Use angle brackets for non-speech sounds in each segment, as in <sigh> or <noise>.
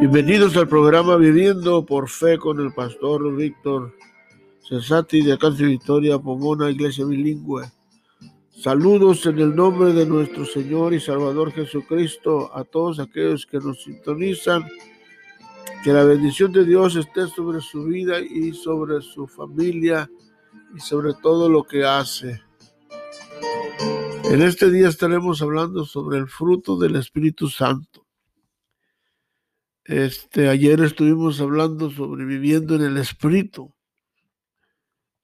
Bienvenidos al programa Viviendo por Fe con el pastor Víctor Cesati de Alcance Victoria Pomona, Iglesia Bilingüe. Saludos en el nombre de nuestro Señor y Salvador Jesucristo a todos aquellos que nos sintonizan. Que la bendición de Dios esté sobre su vida y sobre su familia y sobre todo lo que hace. En este día estaremos hablando sobre el fruto del Espíritu Santo. Este, ayer estuvimos hablando sobre viviendo en el Espíritu.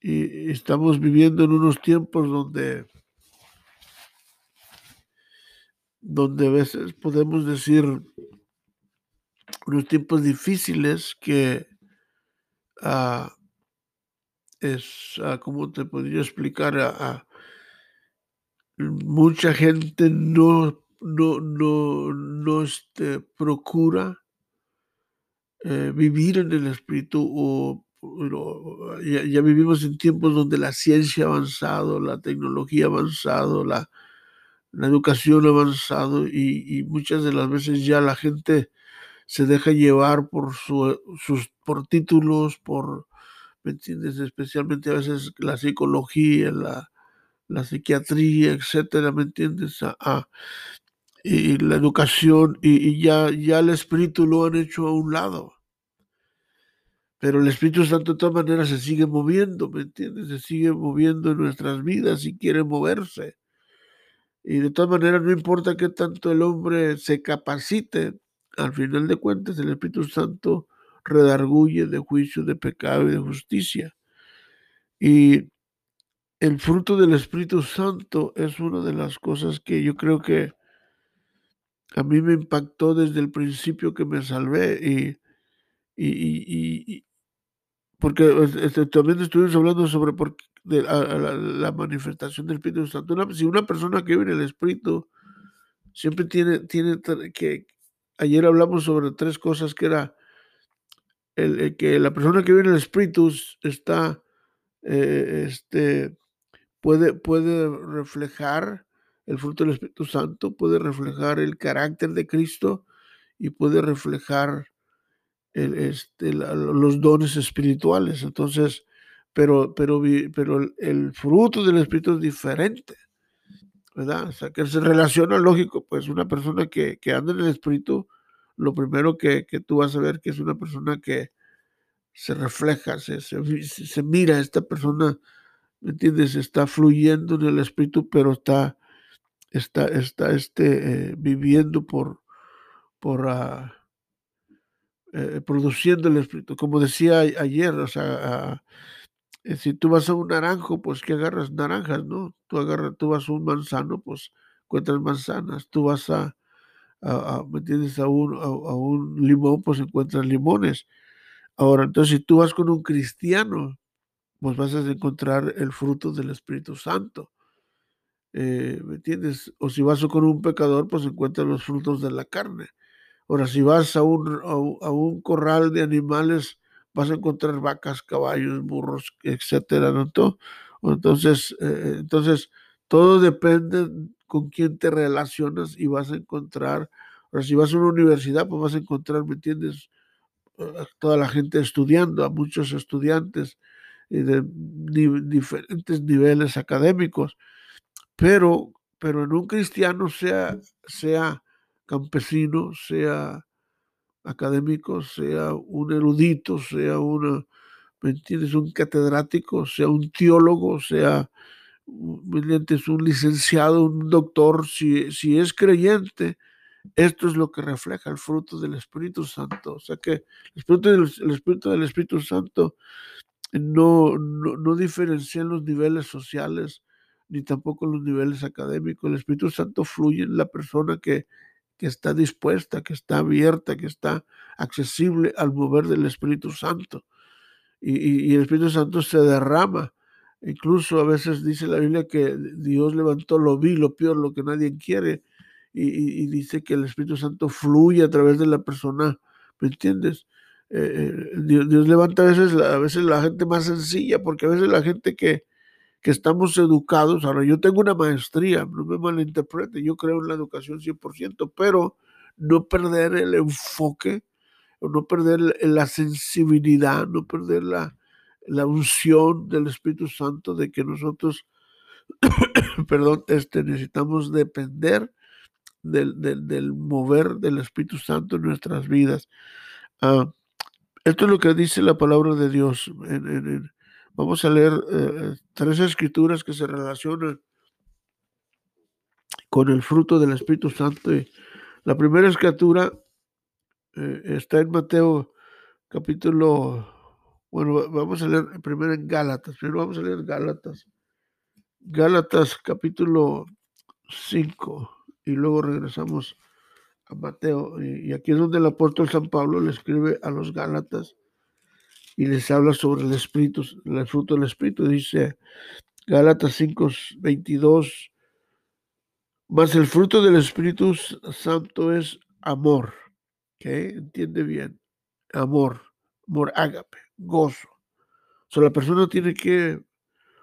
Y estamos viviendo en unos tiempos donde, donde a veces podemos decir unos tiempos difíciles que uh, es, uh, ¿cómo te podría explicar? Uh, mucha gente no, no, no, no este, procura eh, vivir en el espíritu o, ya, vivimos en tiempos donde la ciencia ha avanzado, la tecnología ha avanzado, la, la educación ha avanzado y, muchas de las veces ya la gente se deja llevar por su, sus por títulos, por, ¿me entiendes? Especialmente a veces la psicología, la, la psiquiatría, etcétera, ¿me entiendes? y la educación y, y, ya, ya el espíritu lo han hecho a un lado. Pero el Espíritu Santo de todas maneras se sigue moviendo, ¿me entiendes? Se sigue moviendo en nuestras vidas y quiere moverse. Y de todas maneras, no importa qué tanto el hombre se capacite, al final de cuentas el Espíritu Santo redarguye de juicio, de pecado y de justicia. Y el fruto del Espíritu Santo es una de las cosas que yo creo que a mí me impactó desde el principio que me salvé y, y, porque este, también estuvimos hablando sobre por, de, la, manifestación del Espíritu Santo. si una persona que vive en el Espíritu siempre tiene, tiene que, ayer hablamos sobre tres cosas que era el, que la persona que vive en el Espíritu está, eh, este, puede, puede reflejar el fruto del Espíritu Santo, puede reflejar el carácter de Cristo y puede reflejar este, los dones espirituales. Entonces, pero, pero, pero el, fruto del Espíritu es diferente, ¿verdad? O sea, que se relaciona, lógico, pues una persona que, que anda en el Espíritu, lo primero que, que, tú vas a ver que es una persona que se refleja, se, se, mira, esta persona, ¿me entiendes? Está fluyendo en el Espíritu, pero está, está, está este, eh, viviendo por, por, uh, eh, produciendo el espíritu. Como decía ayer, o sea, eh, si tú vas a un naranjo, pues que agarras naranjas, ¿no? Tú agarras, tú vas a un manzano, pues encuentras manzanas. Tú vas a, ¿me entiendes? A un, a, un limón, pues encuentras limones. Ahora, entonces, si tú vas con un cristiano, pues vas a encontrar el fruto del Espíritu Santo. Eh, ¿Me entiendes? O si vas con un pecador, pues encuentras los frutos de la carne. Ahora, si vas a un, a, un corral de animales, vas a encontrar vacas, caballos, burros, etcétera, ¿no? Entonces, eh, entonces, todo depende con quién te relacionas y vas a encontrar, ahora si vas a una universidad, pues vas a encontrar, ¿me entiendes? toda la gente estudiando, a muchos estudiantes de diferentes niveles académicos, pero, pero en un cristiano sea, sea campesino, sea académico, sea un erudito, sea una, ¿me entiendes? Un catedrático, sea un teólogo, sea es un licenciado, un doctor, si, si es creyente, esto es lo que refleja el fruto del Espíritu Santo. O sea que el Espíritu del, el Espíritu, del Espíritu Santo no, no, no diferencia en los niveles sociales ni tampoco en los niveles académicos. El Espíritu Santo fluye en la persona que que está dispuesta, que está abierta, que está accesible al mover del Espíritu Santo. Y, el Espíritu Santo se derrama. Incluso a veces dice la Biblia que Dios levantó lo vil, lo peor, lo que nadie quiere. Y, dice que el Espíritu Santo fluye a través de la persona. ¿Me entiendes? Eh, eh, Dios, levanta a veces, a veces la gente más sencilla, porque a veces la gente que, que estamos educados. Ahora, yo tengo una maestría, no me malinterprete, yo creo en la educación 100%, pero no perder el enfoque, no perder la sensibilidad, no perder la, la unción del Espíritu Santo de que nosotros, <coughs> perdón, este, necesitamos depender del, del, mover del Espíritu Santo en nuestras vidas. Ah, esto es lo que dice la palabra de Dios. vamos a leer eh, tres escrituras que se relacionan con el fruto del Espíritu Santo. la primera escritura eh, está en Mateo capítulo, bueno, vamos a leer primero en Gálatas, pero vamos a leer Gálatas. Gálatas capítulo 5 y luego regresamos a Mateo. Y, aquí es donde el apóstol San Pablo le escribe a los Gálatas y les habla sobre el Espíritu, el fruto del Espíritu. Dice Gálatas 5, 22, más el fruto del Espíritu Santo es amor. ¿qué? Entiende bien. Amor, amor ágape, gozo. O sea, la persona tiene que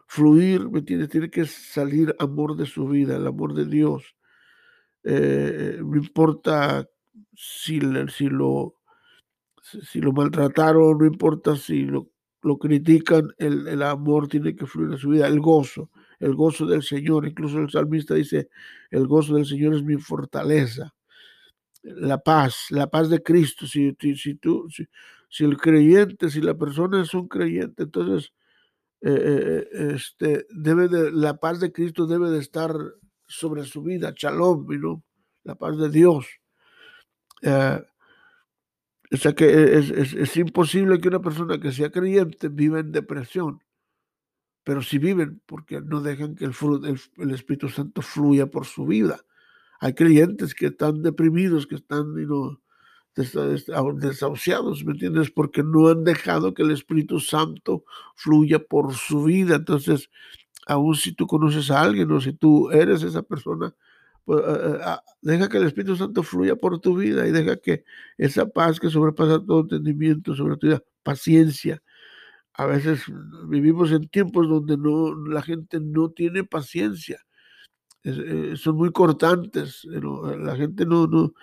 fluir, ¿me entiendes? Tiene que salir amor de su vida, el amor de Dios. Eh, no importa si, si, lo, si lo maltrataron, no importa si lo, lo critican, el, el, amor tiene que fluir en su vida, el gozo, el gozo del Señor. Incluso el salmista dice, el gozo del Señor es mi fortaleza. La paz, la paz de Cristo. Si, si, tú, si el creyente, si la persona es un creyente, entonces eh, eh, este, debe de, la paz de Cristo debe de estar sobre su vida, shalom, ¿no? la paz de Dios. Eh, o sea que es, es, imposible que una persona que sea creyente viva en depresión, pero si viven porque no dejan que el, el, Espíritu Santo fluya por su vida. Hay creyentes que están deprimidos, que están you desahuciados, ¿me entiendes? Porque no han dejado que el Espíritu Santo fluya por su vida. Entonces, aún si tú conoces a alguien o si tú eres esa persona, pues, eh, eh, ah, deja que el Espíritu Santo fluya por tu vida y deja que esa paz que sobrepasa todo entendimiento sobre tu vida, paciencia. A veces vivimos en tiempos donde no, la gente no tiene paciencia. Eh, son muy cortantes. La gente no, no,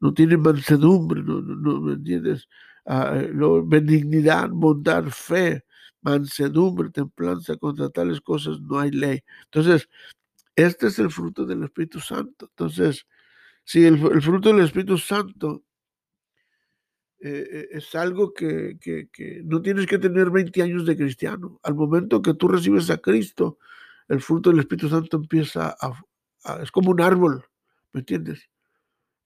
no tiene mansedumbre, no, no, ¿me entiendes? Ah, benignidad, bondad, fe, mansedumbre, templanza, contra tales cosas no hay ley. Entonces, este es el fruto del Espíritu Santo. Entonces, si el, fruto del Espíritu Santo eh, eh, es algo que, no tienes que tener 20 años de cristiano. Al momento que tú recibes a Cristo, el fruto del Espíritu Santo empieza a, es como un árbol, ¿me entiendes?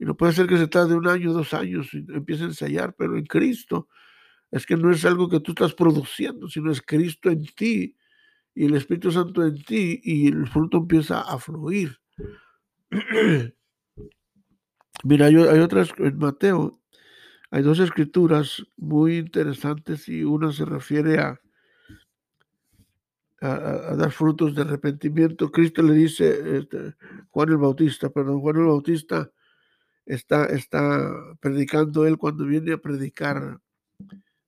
Y no puede ser que se tarde un año, dos años y empiece a ensayar, pero en Cristo es que no es algo que tú estás produciendo, sino es Cristo en ti y el Espíritu Santo en ti y el fruto empieza a fluir. <clears throat> Mira, hay, otras, en Mateo hay dos escrituras muy interesantes y una se refiere a, dar frutos de arrepentimiento. Cristo le dice, este, Juan el Bautista, perdón, Juan el Bautista está, está predicando él cuando viene a predicar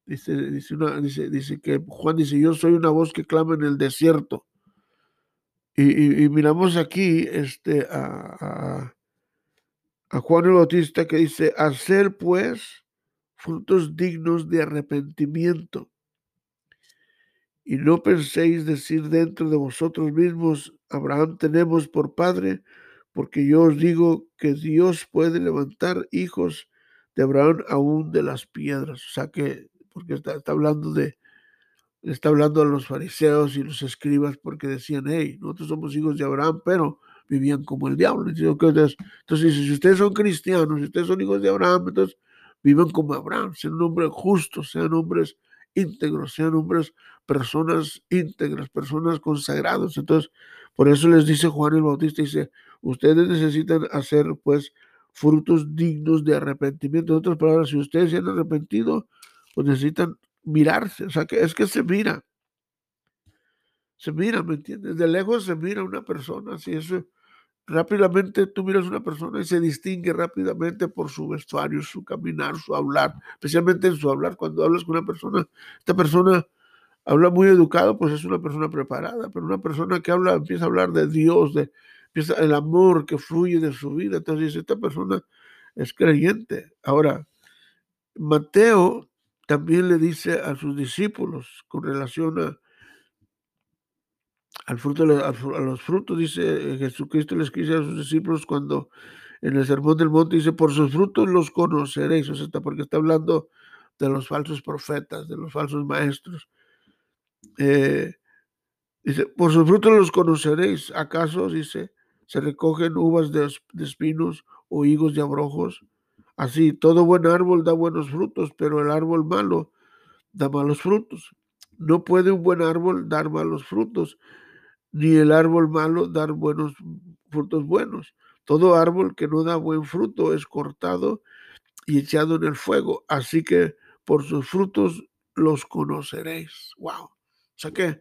Dice, dice, dice, dice, que Juan dice, yo soy una voz que clama en el desierto. Y, miramos aquí este, a, a, Juan el Bautista que dice, hacer pues frutos dignos de arrepentimiento. Y no penséis decir dentro de vosotros mismos, Abraham tenemos por padre, porque yo os digo que Dios puede levantar hijos de Abraham aún de las piedras. O sea que porque está, hablando de, está hablando a los fariseos y los escribas porque decían, hey, nosotros somos hijos de Abraham, pero vivían como el diablo. Entonces, entonces si ustedes son cristianos, si ustedes son hijos de Abraham, entonces vivan como Abraham, sean hombres justos, sean hombres íntegros, sean hombres, personas íntegras, personas consagradas. Entonces, por eso les dice Juan el Bautista, dice, ustedes necesitan hacer pues frutos dignos de arrepentimiento. En otras palabras, si ustedes se han arrepentido, pues necesitan mirarse, o sea, que es que se mira. Se mira, ¿me entiendes? De lejos se mira una persona, si eso rápidamente tú miras a una persona y se distingue rápidamente por su vestuario, su caminar, su hablar, especialmente en su hablar. Cuando hablas con una persona, esta persona habla muy educado, pues es una persona preparada, pero una persona que habla, empieza a hablar de Dios, de empieza el amor que fluye de su vida, entonces esta persona es creyente. Ahora, Mateo también le dice a sus discípulos con relación a, al fruto, a los frutos, dice Jesucristo les dice a sus discípulos cuando en el sermón del monte dice, por sus frutos los conoceréis, o sea, porque está hablando de los falsos profetas, de los falsos maestros. Eh, dice, por sus frutos los conoceréis. ¿Acaso, dice, se recogen uvas de, espinos o higos de abrojos? Así, todo buen árbol da buenos frutos, pero el árbol malo da malos frutos. No puede un buen árbol dar malos frutos, ni el árbol malo dar buenos frutos buenos. Todo árbol que no da buen fruto es cortado y echado en el fuego. Así que por sus frutos los conoceréis. Wow. O sea que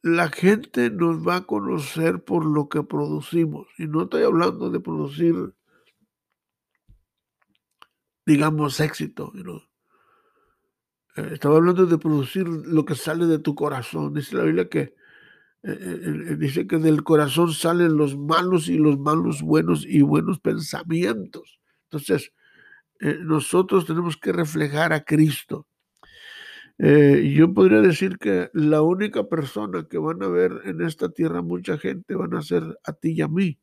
la gente nos va a conocer por lo que producimos. Y no estoy hablando de producir, digamos, éxito. Eh, estaba hablando de producir lo que sale de tu corazón. Dice la Biblia que eh, eh, dice que del corazón salen los malos y los malos buenos y buenos pensamientos. Entonces, nosotros tenemos que reflejar a Cristo. Eh, yo podría decir que la única persona que van a ver en esta tierra mucha gente van a ser a ti y a mí.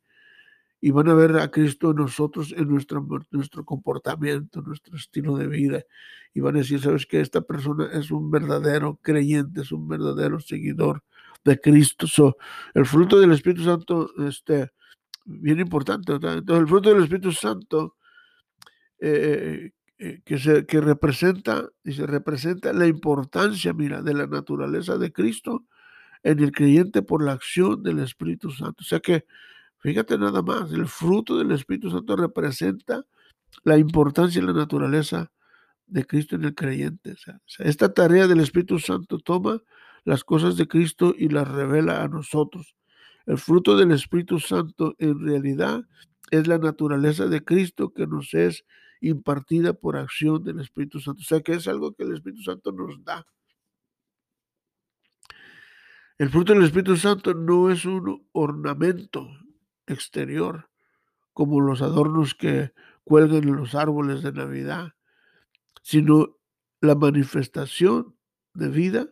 Y van a ver a Cristo en nosotros, en nuestro, nuestro comportamiento, nuestro estilo de vida. Y van a decir, sabes que esta persona es un verdadero creyente, es un verdadero seguidor de Cristo. el fruto del Espíritu Santo, este, bien importante. Entonces, el fruto del Espíritu Santo eh, eh, que, se, que representa, se representa la importancia, mira, de la naturaleza de Cristo en el creyente por la acción del Espíritu Santo. O sea que, fíjate nada más, el fruto del Espíritu Santo representa la importancia y la naturaleza de Cristo en el creyente. Esta tarea del Espíritu Santo toma las cosas de Cristo y las revela a nosotros. El fruto del Espíritu Santo en realidad es la naturaleza de Cristo que nos es impartida por acción del Espíritu Santo. O sea que es algo que el Espíritu Santo nos da. El fruto del Espíritu Santo no es un ornamento exterior, como los adornos que cuelgan en los árboles de Navidad, sino la manifestación de vida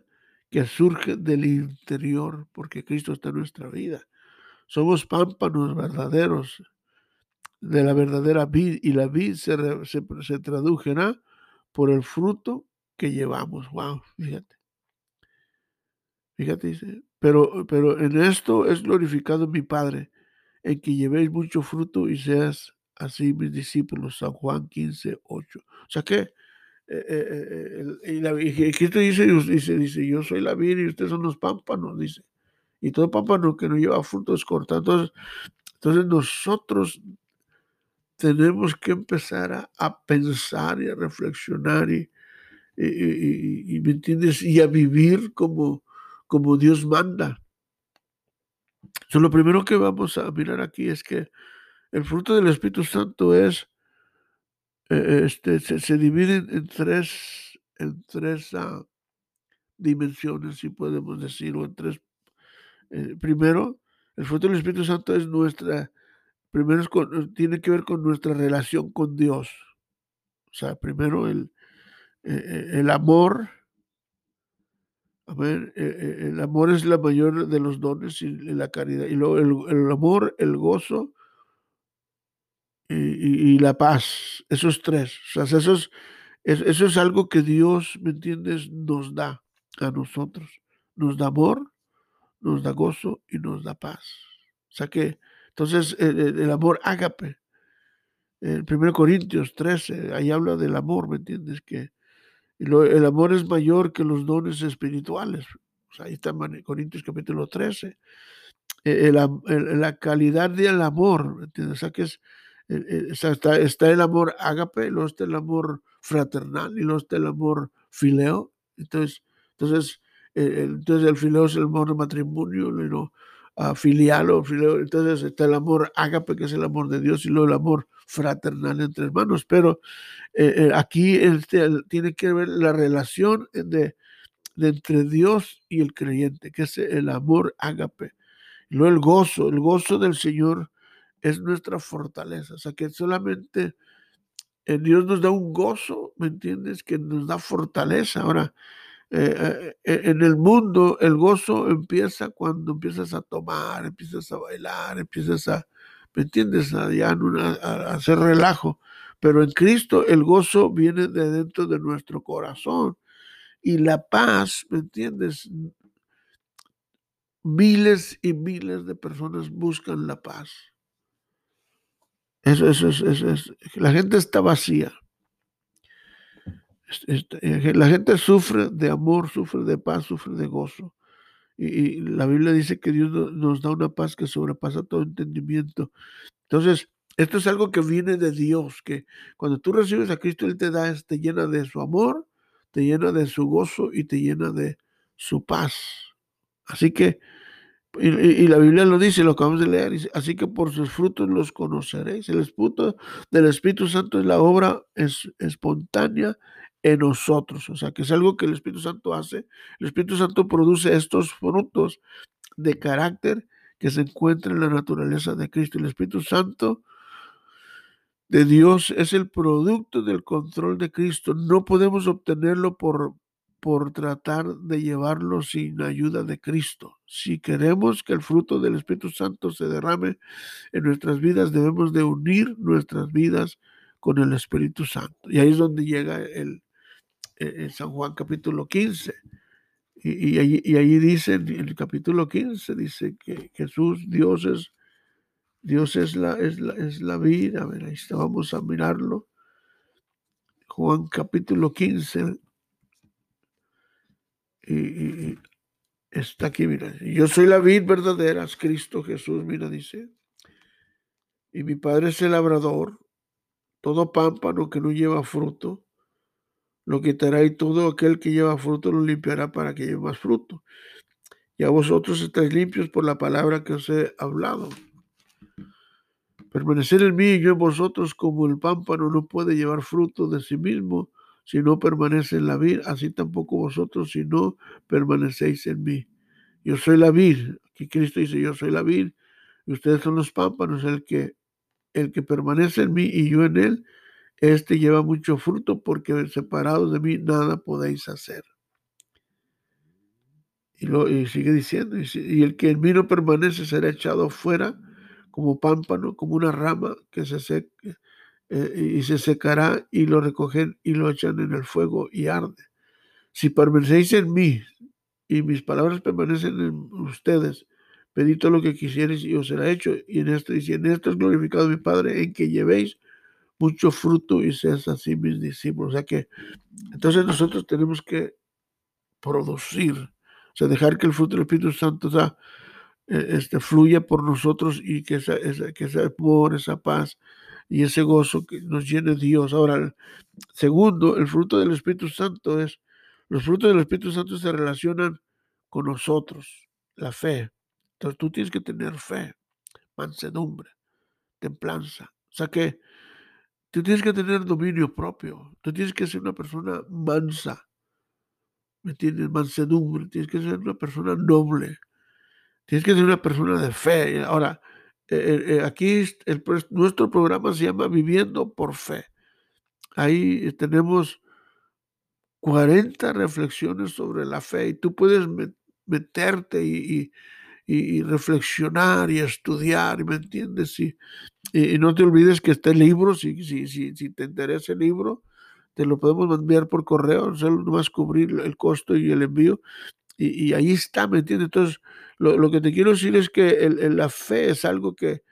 que surge del interior, porque Cristo está en nuestra vida. Somos pámpanos verdaderos de la verdadera vid y la vid se, se, se por el fruto que llevamos. Wow, fíjate. Fíjate, dice, pero, pero en esto es glorificado mi Padre, en que llevéis mucho fruto y seas así mis discípulos. San Juan 15, 8. O sea que, eh, eh, eh y, la, Cristo dice, dice, dice, yo soy la vid y ustedes son los pámpanos, dice. Y todo pámpano que no lleva fruto es cortado. Entonces, entonces nosotros tenemos que empezar a, pensar y a reflexionar y, y, ¿me entiendes? Y a vivir como, como Dios manda. lo primero que vamos a mirar aquí es que el fruto del Espíritu Santo es, eh, este, se, divide en tres, en tres ah, dimensiones, si podemos decir, en tres. Eh, primero, el fruto del Espíritu Santo es nuestra primero eh, tiene que ver con nuestra relación con Dios. O sea, primero el, el amor. A ver, el amor es la mayor de los dones y la caridad. Y luego el, amor, el gozo y, la paz. Esos tres. O sea, eso es, eso es algo que Dios, ¿me entiendes?, nos da a nosotros. Nos da amor, nos da gozo y nos da paz. O sea que entonces, el, amor ágape, en 1 Corintios 13, ahí habla del amor, ¿me entiendes? Que el amor es mayor que los dones espirituales. ahí está en Corintios capítulo 13. E, la calidad del amor, ¿me entiendes? O sea, que es, está, está, el amor ágape, luego está el amor fraternal y luego está el amor fileo. Entonces, entonces, entonces el fileo es el amor de matrimonio, ¿no? filial o entonces está el amor ágape, que es el amor de Dios, y luego el amor fraternal entre hermanos. Pero eh, eh, aquí este, tiene que ver la relación de, de entre Dios y el creyente, que es el amor ágape. Luego el gozo, el gozo del Señor es nuestra fortaleza. O sea, que solamente en Dios nos da un gozo, ¿me entiendes? Que nos da fortaleza. Ahora, eh, eh, en el mundo el gozo empieza cuando empiezas a tomar, empiezas a bailar, empiezas a, ¿me entiendes? A, a, hacer relajo. Pero en Cristo el gozo viene de dentro de nuestro corazón. Y la paz, ¿me entiendes? Miles y miles de personas buscan la paz. Eso, eso, eso, eso, La gente está vacía. Eh, la gente sufre de amor, sufre de paz, sufre de gozo. Y, la Biblia dice que Dios nos da una paz que sobrepasa todo entendimiento. Entonces, esto es algo que viene de Dios, que cuando tú recibes a Cristo, Él te da, te llena de su amor, te llena de su gozo y te llena de su paz. Así que y, la Biblia lo dice, lo acabamos de leer, así que por sus frutos los conoceréis. El fruto del Espíritu Santo es la obra es, espontánea en nosotros, o sea, que es algo que el Espíritu Santo hace. El Espíritu Santo produce estos frutos de carácter que se encuentran en la naturaleza de Cristo. El Espíritu Santo de Dios es el producto del control de Cristo. No podemos obtenerlo por, por tratar de llevarlo sin ayuda de Cristo. Si queremos que el fruto del Espíritu Santo se derrame en nuestras vidas, debemos de unir nuestras vidas con el Espíritu Santo. Y ahí es donde llega el, eh, San Juan capítulo 15. Y, y, dice, en el capítulo 15, dice que Jesús, Dios es, Dios es la, es la, es la vida. A ver, ahí está, vamos a mirarlo. Juan capítulo 15, y, está aquí, mira, yo soy la vid verdadera, es Cristo Jesús, mira, dice, y mi Padre es el labrador, todo pámpano que no lleva fruto, lo quitará y todo aquel que lleva fruto lo limpiará para que lleve más fruto. Y a vosotros estáis limpios por la palabra que os he hablado. Permanecer en mí y yo en vosotros como el pámpano no puede llevar fruto de sí mismo si no permanece en la vid, así tampoco vosotros si no permanecéis en mí. Yo soy la vid. Aquí Cristo dice, yo soy la vid y ustedes son los pámpanos. El que, el que permanece en mí y yo en él, este lleva mucho fruto porque separados de mí nada podéis hacer. Y, lo, sigue diciendo, y, el que en mí no permanece será echado fuera como pámpano, como una rama que se seca eh, y se secará y lo recogen y lo echan en el fuego y arde. Si permanecéis en mí y mis palabras permanecen en ustedes, pedid todo lo que quisierais y os será hecho. Y en esto dice, en esto es glorificado mi Padre, en que llevéis mucho fruto y seas así mis discípulos. O sea que, entonces nosotros tenemos que producir, o sea, dejar que el fruto del Espíritu Santo sea, eh, este, fluya por nosotros y que esa, esa, que ese amor, esa paz, y ese gozo que nos llene Dios. Ahora, segundo, el fruto del Espíritu Santo es, los frutos del Espíritu Santo se relacionan con nosotros, la fe. Entonces tú tienes que tener fe, mansedumbre, templanza. O sea que tú tienes que tener dominio propio, tú tienes que ser una persona mansa, ¿me entiendes? Mansedumbre, tienes que ser una persona noble, tienes que ser una persona de fe. Ahora, eh, eh, aquí el, nuestro programa se llama Viviendo por Fe. Ahí tenemos 40 reflexiones sobre la fe y tú puedes meterte y, reflexionar y estudiar, ¿me entiendes? Y, y, no te olvides que este libro, si, si, si, si te interesa el libro, te lo podemos enviar por correo, solo nomás cubrir el costo y el envío. Y, ahí está, ¿me entiendes? Entonces, lo, que te quiero decir es que la fe es algo que,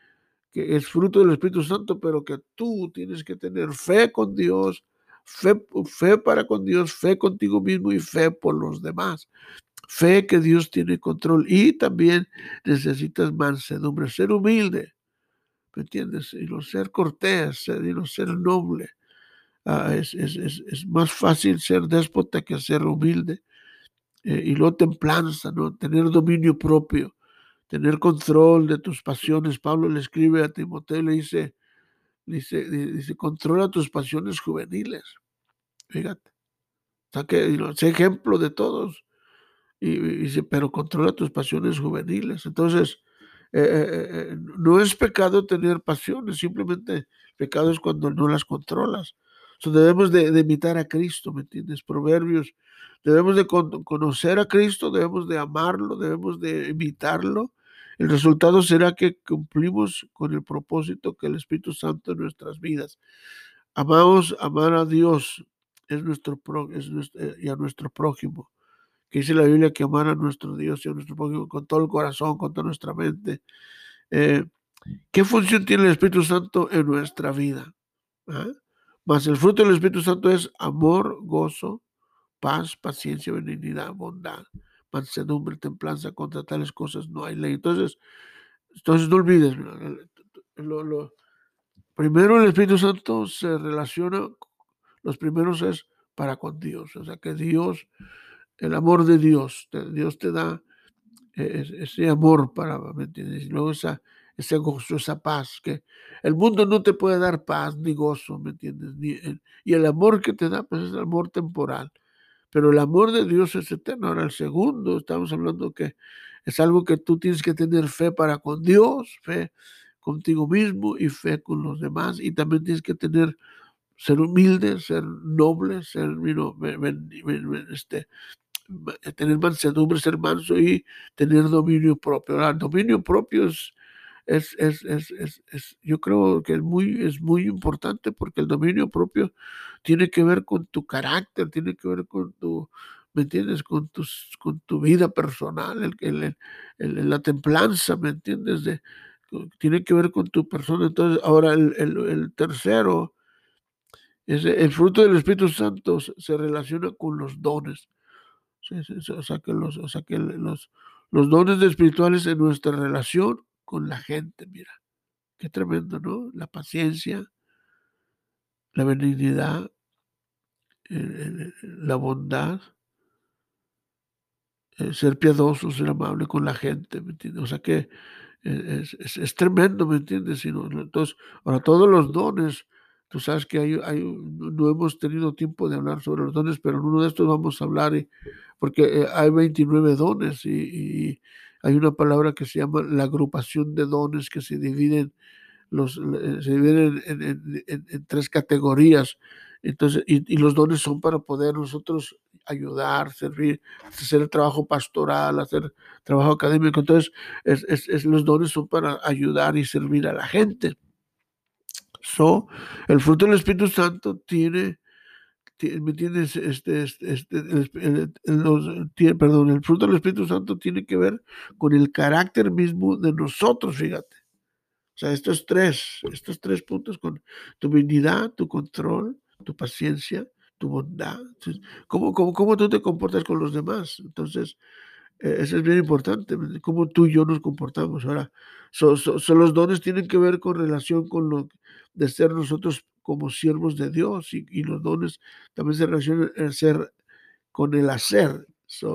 es fruto del Espíritu Santo, pero que tú tienes que tener fe con Dios, fe, para con Dios, fe contigo mismo y fe por los demás. Fe que Dios tiene control y también necesitas mansedumbre, ser humilde, ¿me entiendes? Y no ser cortés, y no ser noble. Ah, es, es, más fácil ser déspota que ser humilde. Eh, y luego templanza, ¿no? Tener dominio propio, tener control de tus pasiones. Pablo le escribe a Timoteo le dice, dice, dice, controla tus pasiones juveniles. Fíjate. O sea que, ejemplo de todos. y, dice, pero controla tus pasiones juveniles. Entonces, eh, eh, eh, no es pecado tener pasiones, simplemente pecado es cuando no las controlas. debemos de, imitar a Cristo, ¿me entiendes? Proverbios, debemos de conocer a Cristo, debemos de amarlo, debemos de imitarlo. El resultado será que cumplimos con el propósito que el Espíritu Santo en nuestras vidas. Amamos, amar a Dios es nuestro, es y a nuestro prójimo que dice la Biblia que amar a nuestro Dios y a nuestro prójimo con todo el corazón, con toda nuestra mente. Eh, ¿Qué función tiene el Espíritu Santo en nuestra vida? ¿Ah? Más el fruto del Espíritu Santo es amor, gozo, paz, paciencia, benignidad, bondad, mansedumbre, templanza. Contra tales cosas no hay ley. Entonces, entonces no olvides, primero el Espíritu Santo se relaciona, los primeros es para con Dios. O sea que Dios el amor de Dios. Dios te da e-, ese amor para, ¿me entiendes? Y luego esa, ese gozo, esa paz, que el mundo no te puede dar paz ni gozo, ¿me entiendes? y el amor que te da, pues es el amor temporal. Pero el amor de Dios es eterno. Ahora, el segundo, estamos hablando que es algo que tú tienes que tener fe para con Dios, fe contigo mismo y fe con los demás. Y también tienes que tener, ser humilde, ser noble, ser, este, tener mansedumbre, ser manso y tener dominio propio. El dominio propio es, es, es, es, yo creo que es muy, es muy importante porque el dominio propio tiene que ver con tu carácter, tiene que ver con tu, ¿me entiendes? Con, tus, con tu vida personal, el, el, la templanza, ¿me entiendes? De, tiene que ver con tu persona. Entonces, ahora el, el tercero, es el fruto del Espíritu Santo se relaciona con los dones. O sea que los, o sea que los, los dones espirituales en nuestra relación con la gente, mira, qué tremendo, ¿no? La paciencia, la benignidad, la bondad, ser piadoso, ser amable con la gente, ¿me entiendes? O sea que es, es, tremendo, ¿me entiendes? Entonces, ahora todos los dones Tú sabes que hay, hay, no hemos tenido tiempo de hablar sobre los dones, pero en uno de estos vamos a hablar, y, porque eh, hay 29 dones y, hay una palabra que se llama la agrupación de dones que se dividen, los, eh, se dividen en, tres categorías. Entonces, y, los dones son para poder nosotros ayudar, servir, hacer trabajo pastoral, hacer trabajo académico. Entonces, es, es, los dones son para ayudar y servir a la gente. So, el fruto del Espíritu Santo tiene, ¿me entiendes? Este, este, este el, perdón, el fruto del Espíritu Santo tiene que ver con el carácter mismo de nosotros, fíjate. O sea, estos tres, estos tres puntos con tu dignidad, tu control, tu paciencia, tu bondad. ¿Cómo, cómo, cómo tú te comportas con los demás? Entonces, e, eso es bien importante, cómo tú y yo nos comportamos. Ahora, so, los dones tienen que ver con relación con lo de ser nosotros como siervos de Dios y, los dones también se relacionan en ser con el hacer.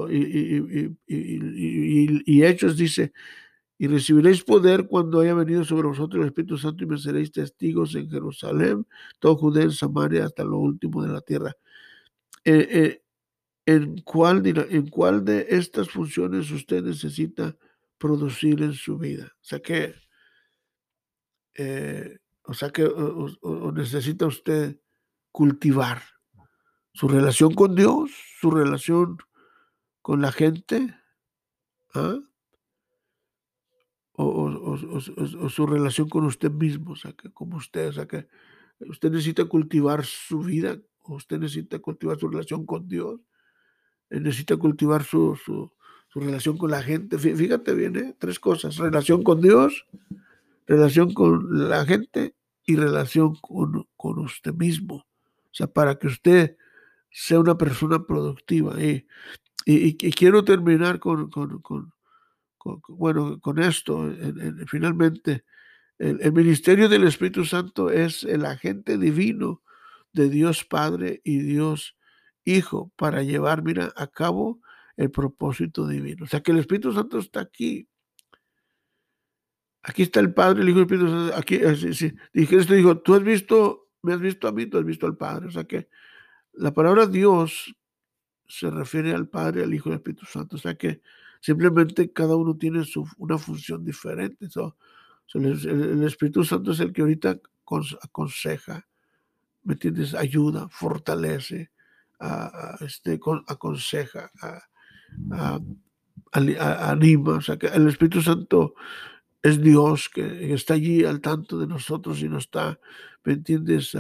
y, y, Hechos dice, y recibiréis poder cuando haya venido sobre vosotros el Espíritu Santo y me seréis testigos en Jerusalén, todo Judea, en Samaria, hasta lo último de la tierra. Eh, eh, ¿En cuál, ¿En cuál de estas funciones usted necesita producir en su vida? O sea que, eh, o sea que necesita usted cultivar su relación con Dios, su relación con la gente, ¿ah? o, su relación con usted mismo, o sea que como usted, o sea que usted necesita cultivar su vida, usted necesita cultivar su relación con Dios necesita cultivar su, su, relación con la gente. Fíjate bien, ¿eh? tres cosas, relación con Dios, relación con la gente y relación con, con usted mismo. O sea, para que usted sea una persona productiva. Y, y, quiero terminar con, con, con, bueno, con esto. finalmente, el, el, ministerio del Espíritu Santo es el agente divino de Dios Padre y Dios Hijo para llevar, mira, a cabo el propósito divino. O sea que el Espíritu Santo está aquí. Aquí está el Padre, el Hijo y el Espíritu Santo. Aquí, eh, Dije esto, dijo, tú has visto, me has visto a mí, tú has visto al Padre. O sea que la palabra Dios se refiere al Padre, al Hijo y al Espíritu Santo. O sea que simplemente cada uno tiene su, una función diferente. el, Espíritu Santo es el que ahorita aconseja, ¿me entiendes? Ayuda, fortalece, este, aconseja, anima. O sea que el Espíritu Santo es Dios que está allí al tanto de nosotros y nos está, ¿me entiendes?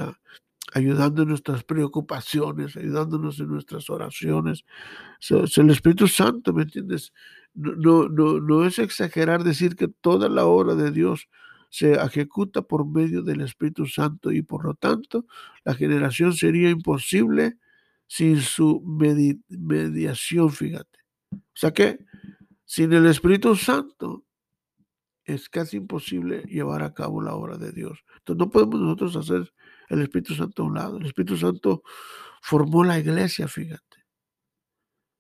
ayudando en nuestras preocupaciones, ayudándonos en nuestras oraciones. Es el Espíritu Santo, ¿me entiendes? No, no, no es exagerar decir que toda la obra de Dios se ejecuta por medio del Espíritu Santo y por lo tanto la generación sería imposible sin su mediación, fíjate. O sea que sin el Espíritu Santo es casi imposible llevar a cabo la obra de Dios. Entonces no podemos nosotros hacer el Espíritu Santo a un lado. El Espíritu Santo formó la iglesia, fíjate.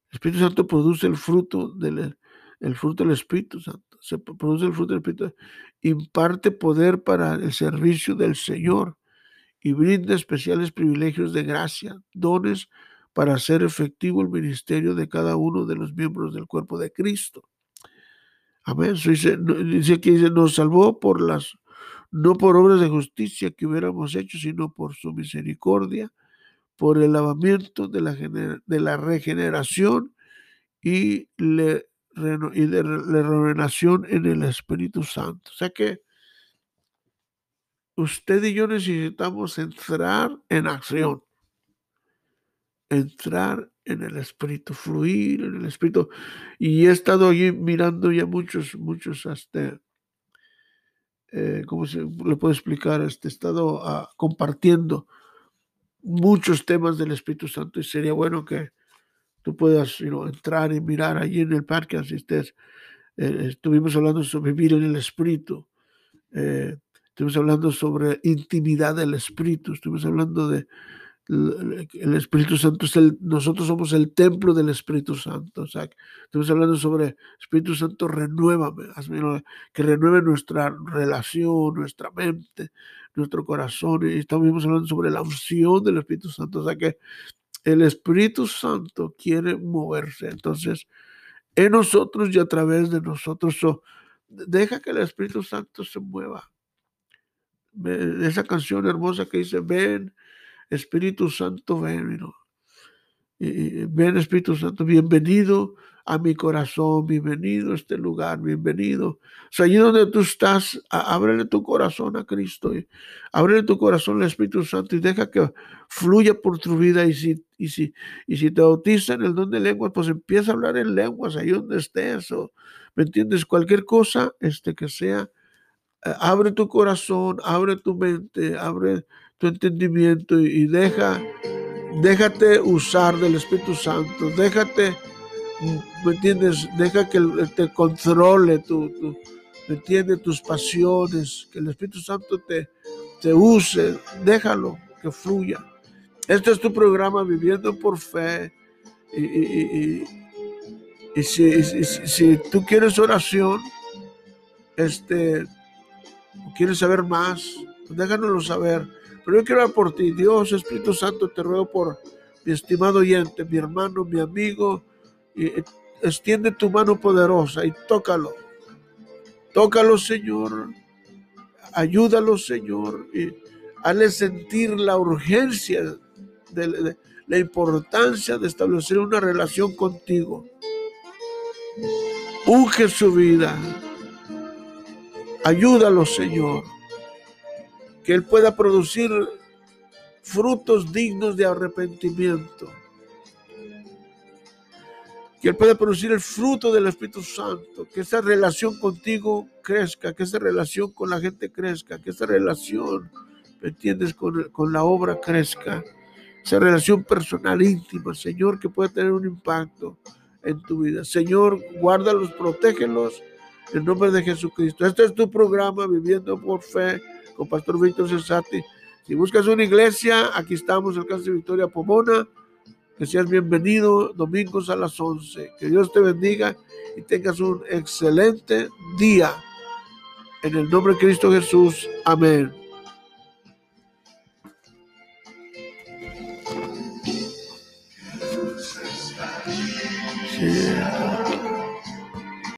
El Espíritu Santo produce el fruto del, el fruto del Espíritu Santo. Se produce el fruto del Espíritu. Imparte poder para el servicio del Señor y brinda especiales privilegios de gracia, dones para hacer efectivo el ministerio de cada uno de los miembros del cuerpo de Cristo. Dice, dice que nos salvó por las no por obras de justicia que hubiéramos hecho, sino por su misericordia, por el lavamiento de la, de la regeneración y, le, y de la renovación en el Espíritu Santo. O sea que usted y yo necesitamos entrar en acción, entrar en el Espíritu, fluir en el Espíritu. Y he estado allí mirando ya muchos, muchos, hasta eh, ¿cómo se le puedo explicar? Este estado ah, compartiendo muchos temas del Espíritu Santo y sería bueno que tú puedas entrar y mirar allí en el parque, así estés. Eh, estuvimos hablando sobre vivir en el Espíritu, eh, estuvimos hablando sobre intimidad del Espíritu, estuvimos hablando de el Espíritu Santo es el, nosotros somos el templo del Espíritu Santo. O sea, estamos hablando sobre Espíritu Santo, renuévame, que renueve nuestra relación, nuestra mente, nuestro corazón. Y estamos hablando sobre la unción del Espíritu Santo. O sea que el Espíritu Santo quiere moverse. Entonces, en nosotros y a través de nosotros. deja que el Espíritu Santo se mueva. Esa canción hermosa que dice, ven Espíritu Santo, ven, ven Espíritu Santo, bienvenido a mi corazón, bienvenido a este lugar, bienvenido. O sea, allí donde tú estás, ábrele tu corazón a Cristo, y ábrele tu corazón al Espíritu Santo y deja que fluya por tu vida. Y si, y si, y si te bautiza en el don de lenguas, pues empieza a hablar en lenguas ahí donde estés, o, ¿me entiendes? Cualquier cosa este, que sea, eh, abre tu corazón, abre tu mente, abre tu entendimiento y, deja, déjate usar del Espíritu Santo, déjate, ¿me entiendes? Deja que te controle tu, ¿me entiendes? Tus pasiones, que el Espíritu Santo te, te use, déjalo que fluya. Este es tu programa Viviendo por Fe. Y, si, si, tú quieres oración, este, quieres saber más, déjanoslo saber. Pero yo quiero por ti, Dios, Espíritu Santo, te ruego por mi estimado oyente, mi hermano, mi amigo, y extiende tu mano poderosa y tócalo. Tócalo, Señor. Ayúdalo, Señor. Y hazle sentir la urgencia, de, la importancia de establecer una relación contigo. Unge su vida. Ayúdalo, Señor que Él pueda producir frutos dignos de arrepentimiento. Que Él pueda producir el fruto del Espíritu Santo, que esa relación contigo crezca, que esa relación con la gente crezca, que esa relación, ¿me entiendes?, con, con la obra crezca. Esa relación personal íntima, Señor, que pueda tener un impacto en tu vida. Señor, guárdalos, protégelos en nombre de Jesucristo. Este es tu programa, Viviendo por Fe con Pastor Víctor Cesati. Si buscas una iglesia, aquí estamos, de Victoria Pomona. Que seas bienvenido domingos a las 11. Que Dios te bendiga y tengas un excelente día. En el nombre de Cristo Jesús. Amén.